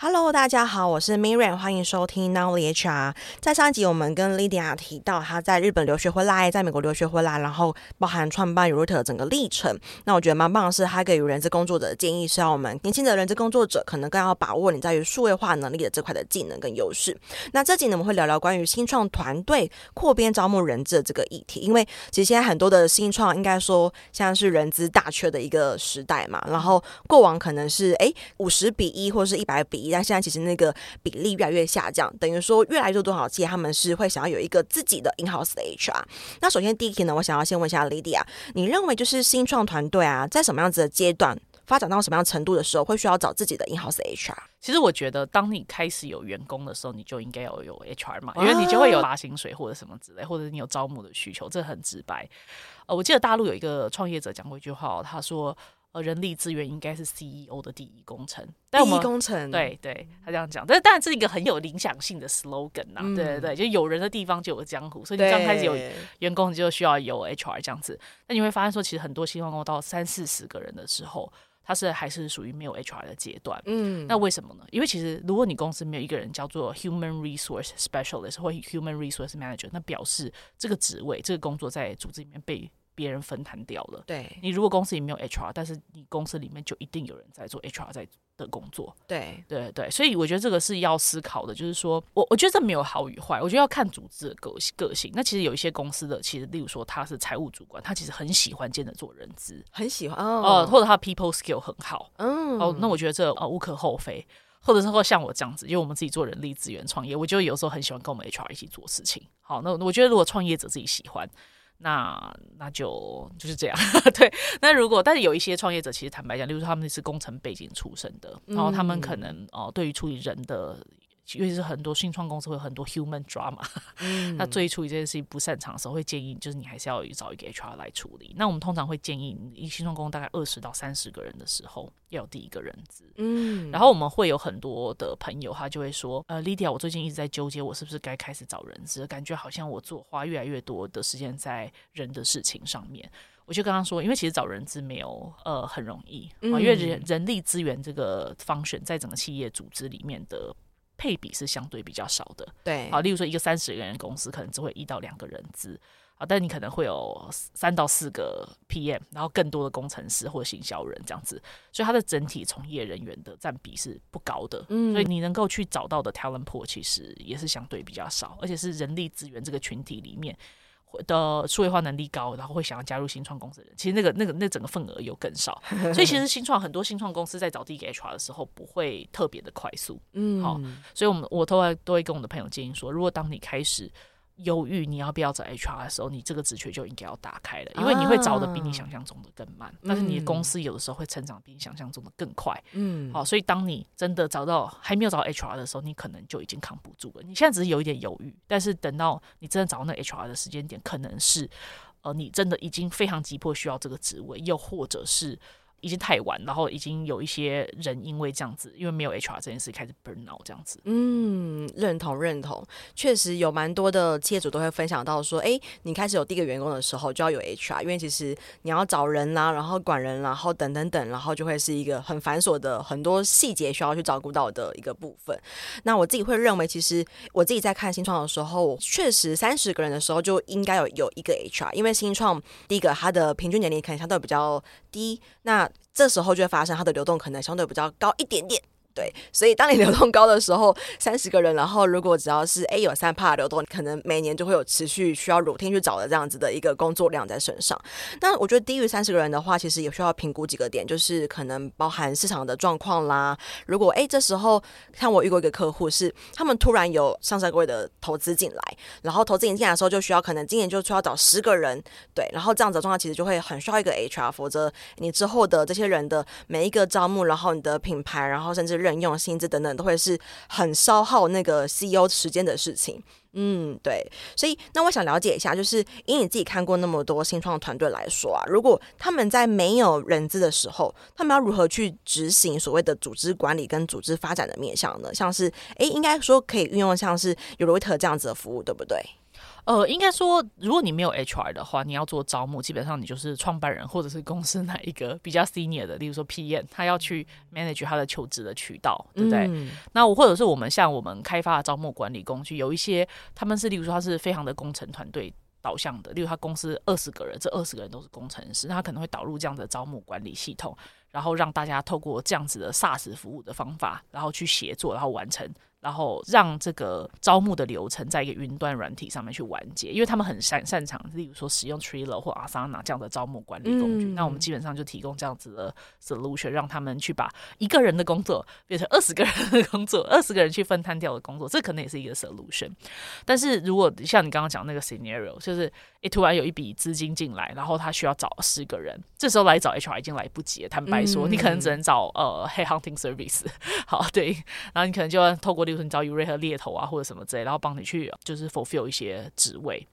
Hello，大家好，我是 Miriam，欢迎收听 Nowly HR。在上一集，我们跟 Lydia 提到她在日本留学回来，在美国留学回来，然后包含创办 Yourtour 的整个历程。那我觉得蛮棒的是，她给予人资工作者的建议是，要我们年轻的人资工作者可能更要把握你在于数位化能力的这块的技能跟优势。那这集呢，我们会聊聊关于新创团队扩编招募人资的这个议题，因为其实现在很多的新创应该说像是人资大缺的一个时代嘛。然后过往可能是哎五十比一或是一百比一。但现在其实那个比例越来越下降，等于说越来越多少企业他们是会想要有一个自己的 in-house 的 HR。那首先第一题呢，我想要先问一下 Lydia，你认为就是新创团队啊，在什么样子的阶段发展到什么样程度的时候，会需要找自己的 in-house HR？其实我觉得，当你开始有员工的时候，你就应该要有 HR 嘛，因为你就会有发薪水或者什么之类，或者你有招募的需求，这很直白。呃，我记得大陆有一个创业者讲过一句话，他说。呃，人力资源应该是 CEO 的第一工程。第一工程，对对，他这样讲。但是当然，这是一个很有影响性的 slogan 呐、啊。嗯、对对对，就有人的地方就有江湖，所以你刚开始有员工，你就需要有 HR 这样子。那你会发现说，其实很多新员工到三四十个人的时候，他是还是属于没有 HR 的阶段。嗯，那为什么呢？因为其实如果你公司没有一个人叫做 Human Resource Specialist 或 Human Resource Manager，那表示这个职位、这个工作在组织里面被别人分摊掉了。对，你如果公司里没有 HR，但是你公司里面就一定有人在做 HR 在的工作。对对对，所以我觉得这个是要思考的，就是说我我觉得这没有好与坏，我觉得要看组织的个个性。那其实有一些公司的，其实例如说他是财务主管，他其实很喜欢兼着做人资，很喜欢哦、呃，或者他的 people skill 很好，嗯，哦，那我觉得这呃无可厚非。或者是说像我这样子，因为我们自己做人力资源创业，我就有时候很喜欢跟我们 HR 一起做事情。好，那我觉得如果创业者自己喜欢。那那就就是这样，对。那如果但是有一些创业者，其实坦白讲，例如说他们是工程背景出身的，然后他们可能哦、呃，对于处理人的。尤其是很多新创公司会有很多 human drama，嗯，那对于处理这件事情不擅长的时候，会建议就是你还是要找一个 HR 来处理。那我们通常会建议，一新创公司大概二十到三十个人的时候，要有第一个人资。嗯，然后我们会有很多的朋友，他就会说，呃，Lydia，我最近一直在纠结，我是不是该开始找人资？感觉好像我做花越来越多的时间在人的事情上面。我就跟他说，因为其实找人资没有呃很容易啊，因为人人力资源这个 function 在整个企业组织里面的。配比是相对比较少的，对，好，例如说一个三十个人的公司，可能只会一到两个人资，啊，但你可能会有三到四个 PM，然后更多的工程师或行销人这样子，所以它的整体从业人员的占比是不高的，嗯，所以你能够去找到的 talent pool 其实也是相对比较少，而且是人力资源这个群体里面。的数位化能力高，然后会想要加入新创公司的人，其实那个、那个、那整个份额有更少。所以其实新创很多新创公司在找第一个 HR 的时候，不会特别的快速。嗯，好，所以我们我都会都会跟我的朋友建议说，如果当你开始。犹豫你要不要找 HR 的时候，你这个职缺就应该要打开了，因为你会找的比你想象中的更慢，啊、但是你的公司有的时候会成长比你想象中的更快。嗯，好，所以当你真的找到还没有找到 HR 的时候，你可能就已经扛不住了。你现在只是有一点犹豫，但是等到你真的找到那 HR 的时间点，可能是呃你真的已经非常急迫需要这个职位，又或者是。已经太晚，然后已经有一些人因为这样子，因为没有 HR 这件事开始 burn out 这样子。嗯，认同认同，确实有蛮多的企业主都会分享到说，哎，你开始有第一个员工的时候就要有 HR，因为其实你要找人啦、啊，然后管人，然后等等等，然后就会是一个很繁琐的很多细节需要去照顾到的一个部分。那我自己会认为，其实我自己在看新创的时候，确实三十个人的时候就应该有有一个 HR，因为新创第一个它的平均年龄可能相对比较低，那这时候就会发生，它的流动可能相对比较高一点点。对，所以当你 流动高的时候，三十个人，然后如果只要是 A 有三趴流动，可能每年就会有持续需要 routine 去找的这样子的一个工作量在身上。那我觉得低于三十个人的话，其实也需要评估几个点，就是可能包含市场的状况啦。如果哎这时候像我遇过一个客户是，他们突然有上市柜的投资进来，然后投资引进来的时候就需要可能今年就需要找十个人，对，然后这样子的状况其实就会很需要一个 HR，否则你之后的这些人的每一个招募，然后你的品牌，然后甚至任用薪资等等都会是很消耗那个 CEO 时间的事情，嗯，对，所以那我想了解一下，就是以你自己看过那么多新创团队来说啊，如果他们在没有人资的时候，他们要如何去执行所谓的组织管理跟组织发展的面向呢？像是，诶，应该说可以运用像是 Yourtour 这样子的服务，对不对？呃，应该说，如果你没有 HR 的话，你要做招募，基本上你就是创办人或者是公司哪一个比较 senior 的，例如说 PM，他要去 manage 他的求职的渠道，对不对？嗯、那我或者是我们像我们开发的招募管理工具，有一些他们是，例如说他是非常的工程团队导向的，例如他公司二十个人，这二十个人都是工程师，他可能会导入这样的招募管理系统，然后让大家透过这样子的 SaaS 服务的方法，然后去协作，然后完成。然后让这个招募的流程在一个云端软体上面去完结，因为他们很擅擅长，例如说使用 Trello 或 Asana 这样的招募管理工具。嗯、那我们基本上就提供这样子的 solution，让他们去把一个人的工作变成 二十个人的工作，二十个人去分摊掉的工作，这可能也是一个 solution。但是如果像你刚刚讲那个 scenario，就是诶突然有一笔资金进来，然后他需要找十个人，这时候来找 HR 已经来不及了。坦白说，嗯、你可能只能找呃 head hunting service。好，对，然后你可能就要透过。例如说你找 Uray 和猎头啊，或者什么之类，然后帮你去就是 fulfill 一些职位，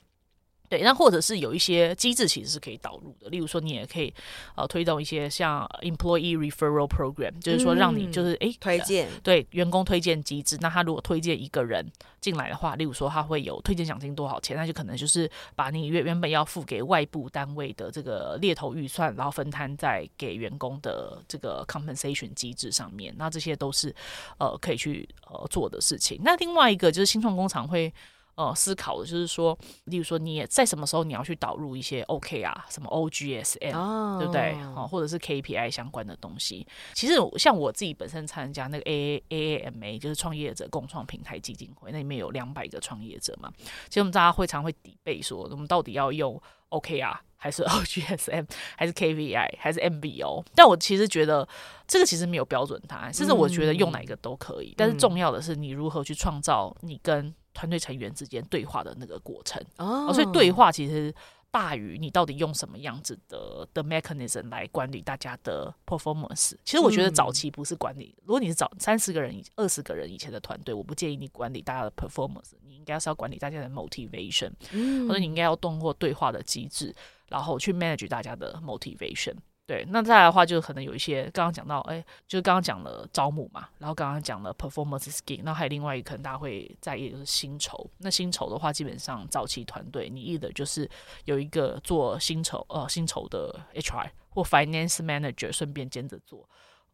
对，那或者是有一些机制其实是可以导入的，例如说你也可以呃推动一些像 employee referral program，就是说让你就是哎、嗯、推荐对员工推荐机制，那他如果推荐一个人。进来的话，例如说他会有推荐奖金多少钱，那就可能就是把你原原本要付给外部单位的这个猎头预算，然后分摊在给员工的这个 compensation 机制上面。那这些都是呃可以去呃做的事情。那另外一个就是新创工厂会。呃，思考的就是说，例如说，你也在什么时候你要去导入一些 OKR 啊，什么 OGSM，、oh. 对不对？好，或者是 KPI 相关的东西。其实像我自己本身参加那个 A A M A，就是创业者共创平台基金会，那里面有两百个创业者嘛。其实我们大家会常会 debate 说，我们到底要用 OKR 啊，还是 OGSM，还是 KPI，还是 MBO？但我其实觉得这个其实没有标准答案，甚至我觉得用哪一个都可以。嗯、但是重要的是你如何去创造你跟团队成员之间对话的那个过程。哦，所以对话其实大于你到底用什么样子的的 mechanism 来管理大家的 performance。其实我觉得早期不是管理，如果你是早三十个人、二十个人以前的团队，我不建议你管理大家的 performance，你应该是要管理大家的 motivation，或者你应该要通过对话的机制，然后去 manage 大家的 motivation。对，那再来的话，就可能有一些刚刚讲到，哎，就是刚刚讲了招募嘛，然后刚刚讲了 performance scheme，那还有另外一个可能大家会在意的就是薪酬。那薪酬的话，基本上早期团队你意的就是有一个做薪酬呃薪酬的 HR 或 finance manager 顺便兼着做。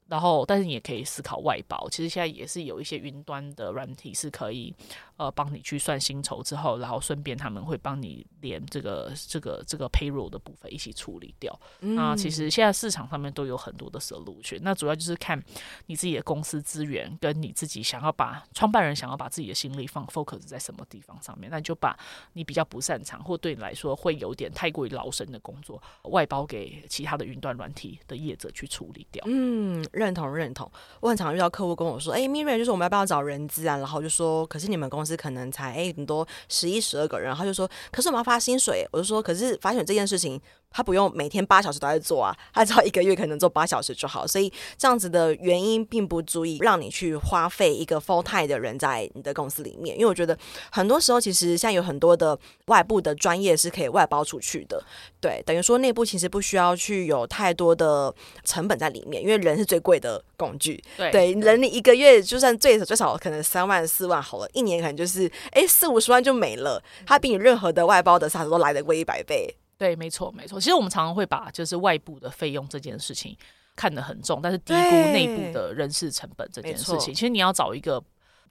然后，但是你也可以思考外包。其实现在也是有一些云端的软体是可以，呃，帮你去算薪酬之后，然后顺便他们会帮你连这个这个这个 payroll 的部分一起处理掉。嗯、那其实现在市场上面都有很多的 solution。那主要就是看你自己的公司资源，跟你自己想要把创办人想要把自己的心力放 focus 在什么地方上面，那你就把你比较不擅长或对你来说会有点太过于劳神的工作外包给其他的云端软体的业者去处理掉。嗯。认同认同，我很常遇到客户跟我说：“哎，Miriam，就是我们要不要找人资啊？”然后就说：“可是你们公司可能才哎很多十一十二个人。”然后就说：“可是我们要发薪水。”我就说：“可是发薪水这件事情。”他不用每天八小时都在做啊，他只要一个月可能做八小时就好，所以这样子的原因并不足以让你去花费一个 full time 的人在你的公司里面，因为我觉得很多时候其实现在有很多的外部的专业是可以外包出去的，对，等于说内部其实不需要去有太多的成本在里面，因为人是最贵的工具，对，对，人你一个月就算最少最少可能三万四万好了，一年可能就是哎四五十万就没了，它比你任何的外包的 SaaS 都来的贵一百倍。对，没错，没错。其实我们常常会把就是外部的费用这件事情看得很重，但是低估内部的人事成本这件事情。其实你要找一个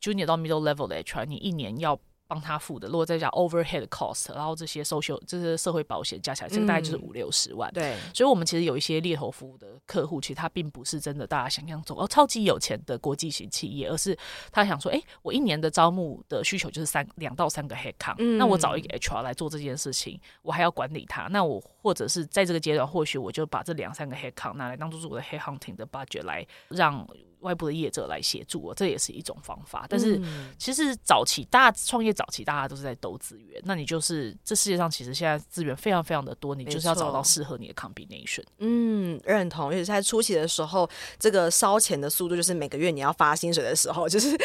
junior 到 middle level 的 HR，你一年要。帮他付的，如果再加 overhead cost，然后这些 social 这些社会保险加起来，这个大概就是五六十万。对，所以我们其实有一些猎头服务的客户，其实他并不是真的大家想象中哦超级有钱的国际型企业，而是他想说，哎，我一年的招募的需求就是三两到三个 headcount，嗯，那我找一个 HR 来做这件事情，我还要管理他，那我或者是在这个阶段，或许我就把这两三个 headcount 拿来当做是我的 head hunting 的 budget 来让。外部的业者来协助我，这也是一种方法。但是其实早期大家创业早期，大家都是在斗资源。那你就是这世界上其实现在资源非常非常的多，你就是要找到适合你的 combination。嗯，认同。而且在初期的时候，这个烧钱的速度就是每个月你要发薪水的时候，就是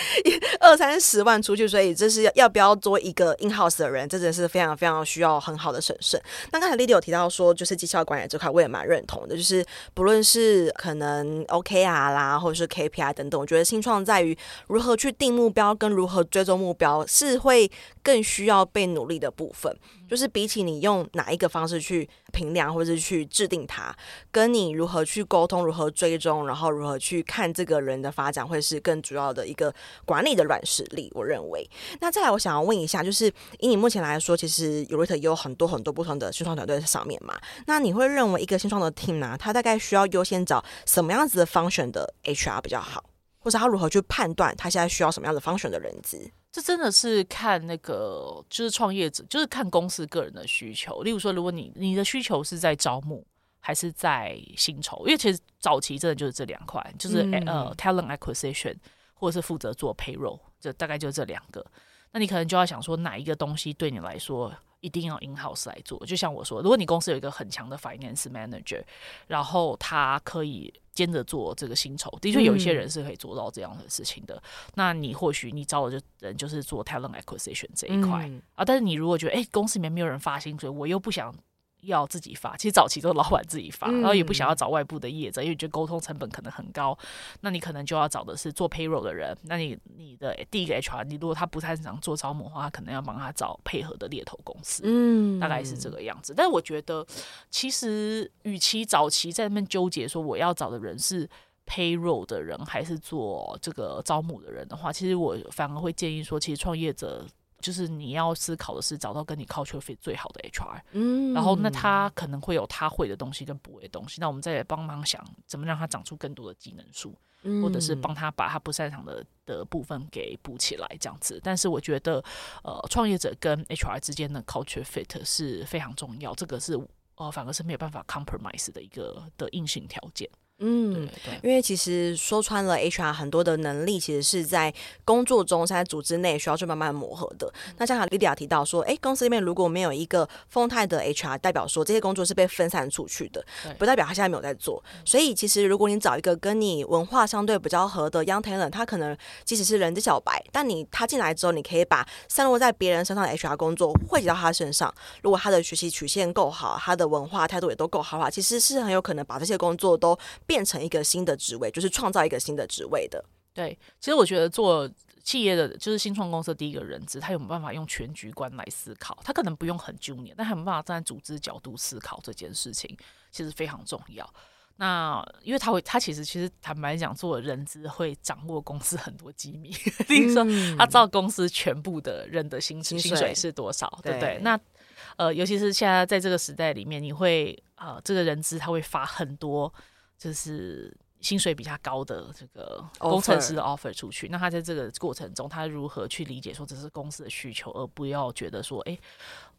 二三十万出去。所以这是要不要做一个 in house 的人，这真的是非常非常需要很好的审慎。那刚才 Lily 有提到到说，就是绩效管理这块，我也蛮认同的。就是不论是可能 OKR 啦，或者是 KPI 等等，我觉得新创在于如何去定目标跟如何追踪目标，是会更需要被努力的部分。就是比起你用哪一个方式去评量或者是去制定它，跟你如何去沟通、如何追踪，然后如何去看这个人的发展，会是更主要的一个管理的软实力。我认为。那再来，我想要问一下，就是以你目前来说，其实 Yourate 也有很多很多不同的新创团队在上面嘛？那你会认为一个新创的 team 呢，它大概需要优先找什么样子的 function 的 HR 比较好，或者他如何去判断他现在需要什么样的 function 的人资？这真的是看那个，就是创业者，就是看公司个人的需求。例如说，如果你你的需求是在招募，还是在薪酬？因为其实早期真的就是这两块，就是、嗯、呃 talent acquisition，或者是负责做 payroll，这大概就这两个。那你可能就要想说，哪一个东西对你来说一定要 in house 来做？就像我说，如果你公司有一个很强的 finance manager，然后他可以。兼着做这个薪酬，的确有一些人是可以做到这样的事情的。嗯、那你或许你招的就人就是做 talent acquisition 这一块、嗯、啊，但是你如果觉得哎、欸，公司里面没有人发薪水，我又不想。要自己发，其实早期都是老板自己发，然后也不想要找外部的业者，因为觉得沟通成本可能很高。那你可能就要找的是做 payroll 的人。那你你的第一个 HR，你如果他不擅长做招募的话，他可能要帮他找配合的猎头公司。嗯，大概是这个样子。但是我觉得，其实与其早期在那边纠结说我要找的人是 payroll 的人，还是做这个招募的人的话，其实我反而会建议说，其实创业者。就是你要思考的是找到跟你 culture fit 最好的 HR，嗯，然后那他可能会有他会的东西跟不会的东西，那我们再来帮忙想怎么让他长出更多的技能树，嗯，或者是帮他把他不擅长的的部分给补起来这样子。但是我觉得，呃，创业者跟 HR 之间的 culture fit 是非常重要，这个是呃反而是没有办法 compromise 的一个的硬性条件。嗯，对对，因为其实说穿了，HR 很多的能力其实是在工作中，在组织内需要去慢慢磨合的。嗯、那像卡莉迪亚提到说，哎，公司里面如果没有一个丰泰的 HR，代表说这些工作是被分散出去的，不代表他现在没有在做。所以其实如果你找一个跟你文化相对比较合的 Young Talent，他可能即使是人资小白，但你他进来之后，你可以把散落在别人身上的 HR 工作汇集到他身上。如果他的学习曲线够好，他的文化态度也都够好的话，其实是很有可能把这些工作都。变成一个新的职位，就是创造一个新的职位的。对，其实我觉得做企业的就是新创公司的第一个人资，他有没有办法用全局观来思考？他可能不用很 junior，但他有没有办法站在组织角度思考这件事情，其实非常重要。那因为他会，他其实其实坦白讲，做人资会掌握公司很多机密，比如说他知道公司全部的人的薪薪水是多少，对不对？对那呃，尤其是现在在这个时代里面，你会呃，这个人资他会发很多。就是薪水比较高的这个工程师的 offer 出去，那他在这个过程中，他如何去理解说这是公司的需求，而不要觉得说，哎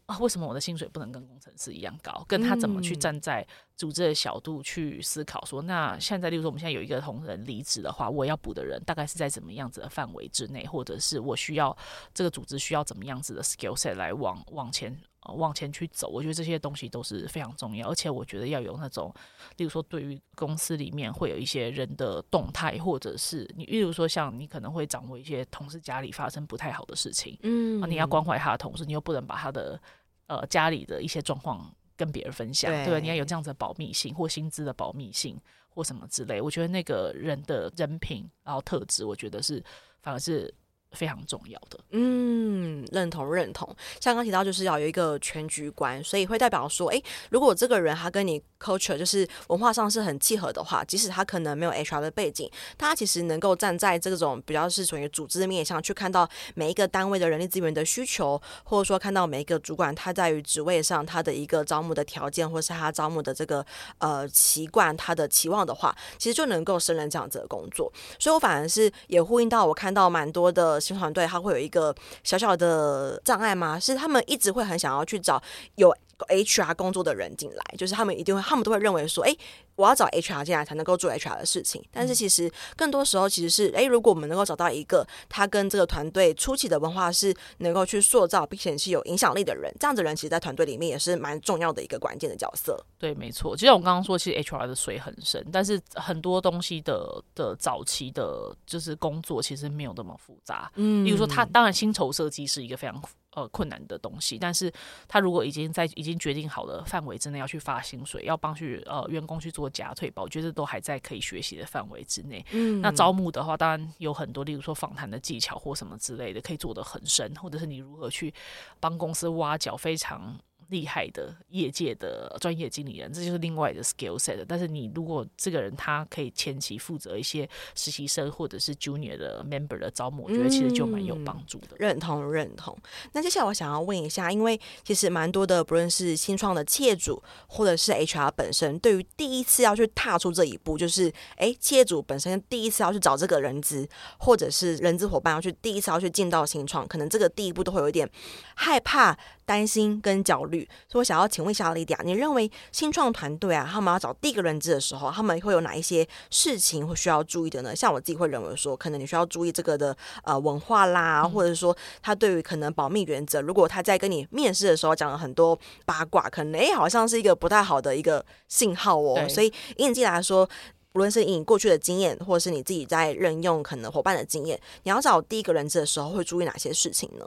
啊，为什么我的薪水不能跟工程师一样高？跟他怎么去站在组织的角度去思考说，那现在，例如说我们现在有一个同仁离职的话，我要补的人大概是在怎么样子的范围之内，或者是我需要这个组织需要怎么样子的 skill set 来往往前。往前去走，我觉得这些东西都是非常重要，而且我觉得要有那种，例如说，对于公司里面会有一些人的动态，或者是你，例如说，像你可能会掌握一些同事家里发生不太好的事情，嗯，你要关怀他的同事，你又不能把他的呃家里的一些状况跟别人分享，对，对，你要有这样子的保密性或薪资的保密性或什么之类，我觉得那个人的人品然后特质，我觉得是反而是。非常重要的，嗯，认同认同。像刚提到，就是要有一个全局观，所以会代表说，诶，如果这个人他跟你 culture 就是文化上是很契合的话，即使他可能没有 HR 的背景，他其实能够站在这种比较是属于组织的面向去看到每一个单位的人力资源的需求，或者说看到每一个主管他在于职位上他的一个招募的条件，或是他招募的这个呃习惯，他的期望的话，其实就能够胜任这样子的工作。所以我反而是也呼应到我看到蛮多的。新团队他会有一个小小的障碍吗？是他们一直会很想要去找有 HR 工作的人进来，就是他们一定会，他们都会认为说，哎。我要找 HR 进来才能够做 HR 的事情，但是其实更多时候其实是，诶，如果我们能够找到一个他跟这个团队初期的文化是能够去塑造，并且是有影响力的人，这样子的人其实，在团队里面也是蛮重要的一个关键的角色。对，没错。就像我刚刚说，其实 HR 的水很深，但是很多东西的的早期的，就是工作其实没有那么复杂。嗯，比如说他当然薪酬设计是一个非常。呃困难的东西。但是他如果已经在已经决定好了范围之内要去发薪水，要帮去呃员工去做假退保，我觉得都还在可以学习的范围之内。嗯，那招募的话，当然有很多，例如说访谈的技巧或什么之类的，可以做得很深，或者是你如何去帮公司挖角非常。厉害的业界的专业经理人，这就是另外的 skill set。但是你如果这个人他可以前期负责一些实习生或者是 junior 的 member 的招募，我觉得其实就蛮有帮助的。认同认同。那接下来我想要问一下，因为其实蛮多的，不论是新创的企业主或者是 HR 本身，对于第一次要去踏出这一步，就是哎，企业主本身第一次要去找这个人资，或者是人资伙伴要去第一次要去进到新创，可能这个第一步都会有一点害怕。担心跟焦虑，所以我想要请问一下莉迪亚，你认为新创团队啊，他们要找第一个人资的时候，他们会有哪一些事情会需要注意的呢？像我自己会认为说，可能你需要注意这个的呃文化啦，或者说他对于可能保密原则，如果他在跟你面试的时候讲了很多八卦，可能诶好像是一个不太好的一个信号哦。所以以你自己来说，无论是以你过去的经验，或者是你自己在任用可能伙伴的经验，你要找第一个人资的时候，会注意哪些事情呢？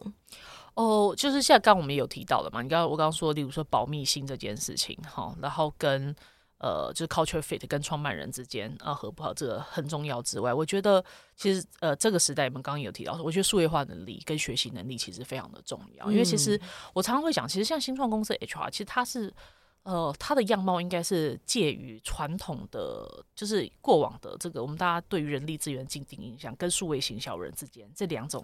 哦，就是现在刚刚我们也有提到的嘛，你刚刚我刚刚说，例如说保密性这件事情，哈，然后跟呃，就是 culture fit 跟创办人之间啊合不好，这个很重要之外，我觉得其实呃这个时代，我们刚刚有提到，我觉得数位化能力跟学习能力其实非常的重要，因为其实我常常会讲，其实像新创公司 HR，其实它是。呃，它的样貌应该是介于传统的，就是过往的这个我们大家对于人力资源既定印象，跟数位型小人之间这两种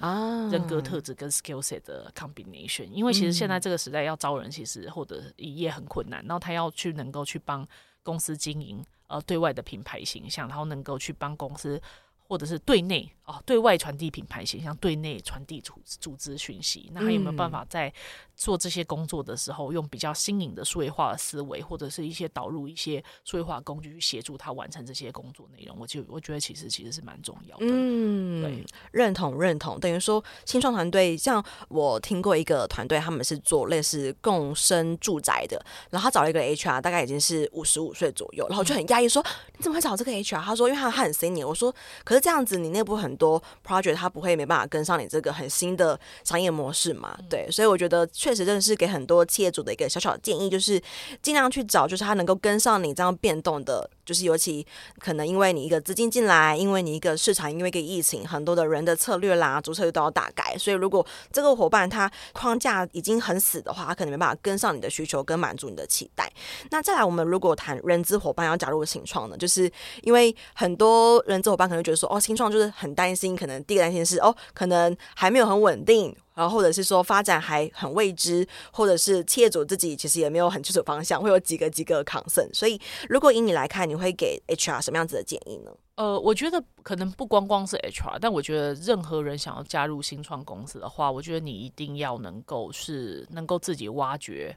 人格特质跟 skill set 的 combination。因为其实现在这个时代要招人，其实或者也很困难。然后他要去能够去帮公司经营呃对外的品牌形象，然后能够去帮公司。或者是对内哦，对外传递品牌形象，对内传递组组织讯息。那还有没有办法在做这些工作的时候，用比较新颖的数位化的思维，或者是一些导入一些数位化工具去协助他完成这些工作内容？我就我觉得其实其实是蛮重要的。嗯，对，认同认同。等于说新创团队，像我听过一个团队，他们是做类似共生住宅的，然后他找了一个 HR，大概已经是五十五岁左右，然后就很压抑说：“你怎么会找这个 HR？” 他说：“因为他他很 senior。”我说：“可。”这样子，你内部很多 project，他不会没办法跟上你这个很新的商业模式嘛？对，所以我觉得确实真的是给很多企业主的一个小小的建议，就是尽量去找，就是他能够跟上你这样变动的。就是尤其可能因为你一个资金进来，因为你一个市场，因为一个疫情，很多的人的策略啦、主策略都要大改。所以如果这个伙伴他框架已经很死的话，他可能没办法跟上你的需求跟满足你的期待。那再来，我们如果谈人资伙伴要加入新创呢，就是因为很多人资伙伴可能觉得说，哦，新创就是很担心，可能第一个担心是哦，可能还没有很稳定。然后或者是说发展还很未知，或者是企业主自己其实也没有很清楚方向，会有几个几个 concern。所以如果以你来看，你会给 HR 什么样子的建议呢？呃，我觉得可能不光光是 HR，但我觉得任何人想要加入新创公司的话，我觉得你一定要能够是能够自己挖掘，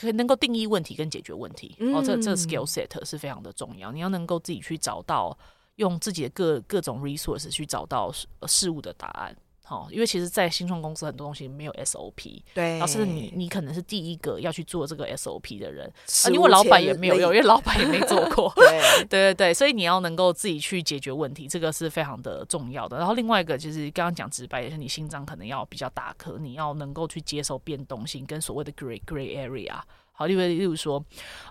可以能够定义问题跟解决问题。嗯、哦，这这 skill set 是非常的重要。你要能够自己去找到，用自己的各各种 resource 去找到事事物的答案。好，因为其实，在新创公司很多东西没有 SOP，对，然后甚至你你可能是第一个要去做这个 SOP 的人，啊，因为老板也没有用，因为老板也没做过，对对对对，所以你要能够自己去解决问题，这个是非常的重要的。然后另外一个就是刚刚讲直白，也是你心脏可能要比较大颗，你要能够去接受变动性跟所谓的 gray gray area。好，例如例如说，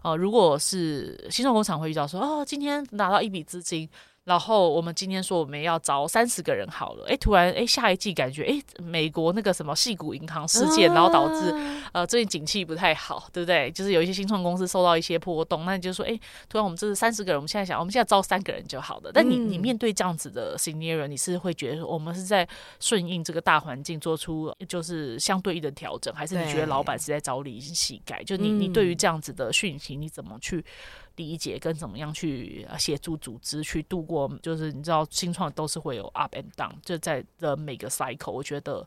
呃，如果是新创工厂会遇到说，哦，今天拿到一笔资金。然后我们今天说我们要招三十个人好了，哎，突然哎下一季感觉哎美国那个什么矽谷银行事件，然后导致呃最近景气不太好，对不对？就是有一些新创公司受到一些波动，那你就说哎，突然我们这是三十个人，我们现在想我们现在招三个人就好了。但你你面对这样子的 scenario，你是会觉得说我们是在顺应这个大环境做出就是相对应的调整，还是你觉得老板是在朝令夕改？就你你对于这样子的讯息你怎么去？理解跟怎么样去协助组织去度过，就是你知道新创都是会有 up and down，就在的每个 cycle，我觉得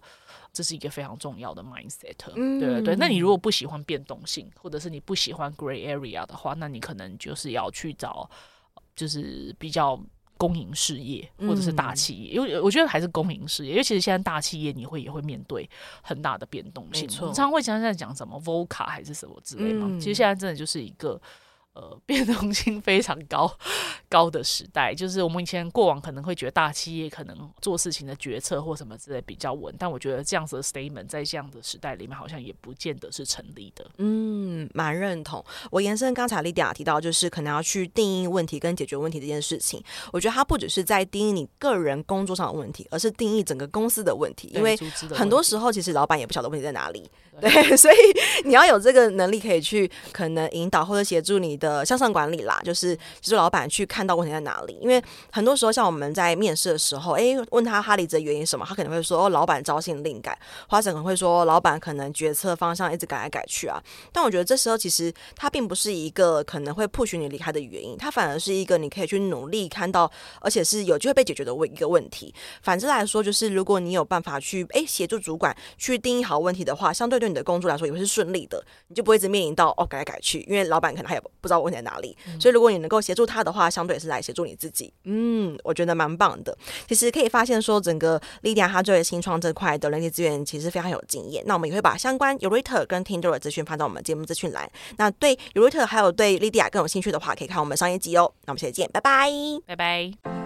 这是一个非常重要的 mindset。嗯，对对对。那你如果不喜欢变动性，或者是你不喜欢 gray area 的话，那你可能就是要去找就是比较公营事业或者是大企业，因为我觉得还是公营事业，因为其实现在大企业你会也会面对很大的变动性。常常会讲在讲什么 VOCA 还是什么之类嘛，其实现在真的就是一个。呃，变动性非常高高的时代，就是我们以前过往可能会觉得大企业可能做事情的决策或什么之类比较稳，但我觉得这样子的 statement 在这样的时代里面好像也不见得是成立的。嗯，蛮认同。我延伸刚才 Lydia 提到，就是可能要去定义问题跟解决问题这件事情，我觉得它不只是在定义你个人工作上的问题，而是定义整个公司的问题。因为很多时候其实老板也不晓得问题在哪里。对，所以你要有这个能力，可以去可能引导或者协助你的的向上管理啦，就是其实老板去看到问题在哪里。因为很多时候，像我们在面试的时候，哎，问他哈离职的原因什么，他可能会说，哦，老板朝令夕改，或者可能会说，老板可能决策方向一直改来改去啊。但我觉得这时候其实他并不是一个可能会 push 你离开的原因，他反而是一个你可以去努力看到，而且是有机会被解决的问一个问题。反之来说，就是如果你有办法去哎协助主管去定义好问题的话，相对对。你的工作来说也会是顺利的，你就不会一直面临到哦改来改去，因为老板可能他也不知道问题在哪里，嗯、所以如果你能够协助他的话，相对也是来协助你自己。嗯，我觉得蛮棒的。其实可以发现说，整个莉迪亚她对新创这块的人力资源其实非常有经验。那我们也会把相关 Yourate 跟 Tinder 的资讯放到我们节目资讯栏。那对 Yourate 还有对 Lydia 更有兴趣的话，可以看我们上一集哦。那我们下期见，拜拜，拜拜。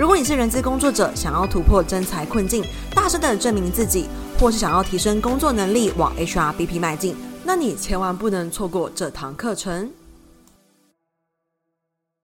如果你是人资工作者，想要突破真才困境，大声的证明自己，或是想要提升工作能力，往 HRBP 迈进，那你千万不能错过这堂课程。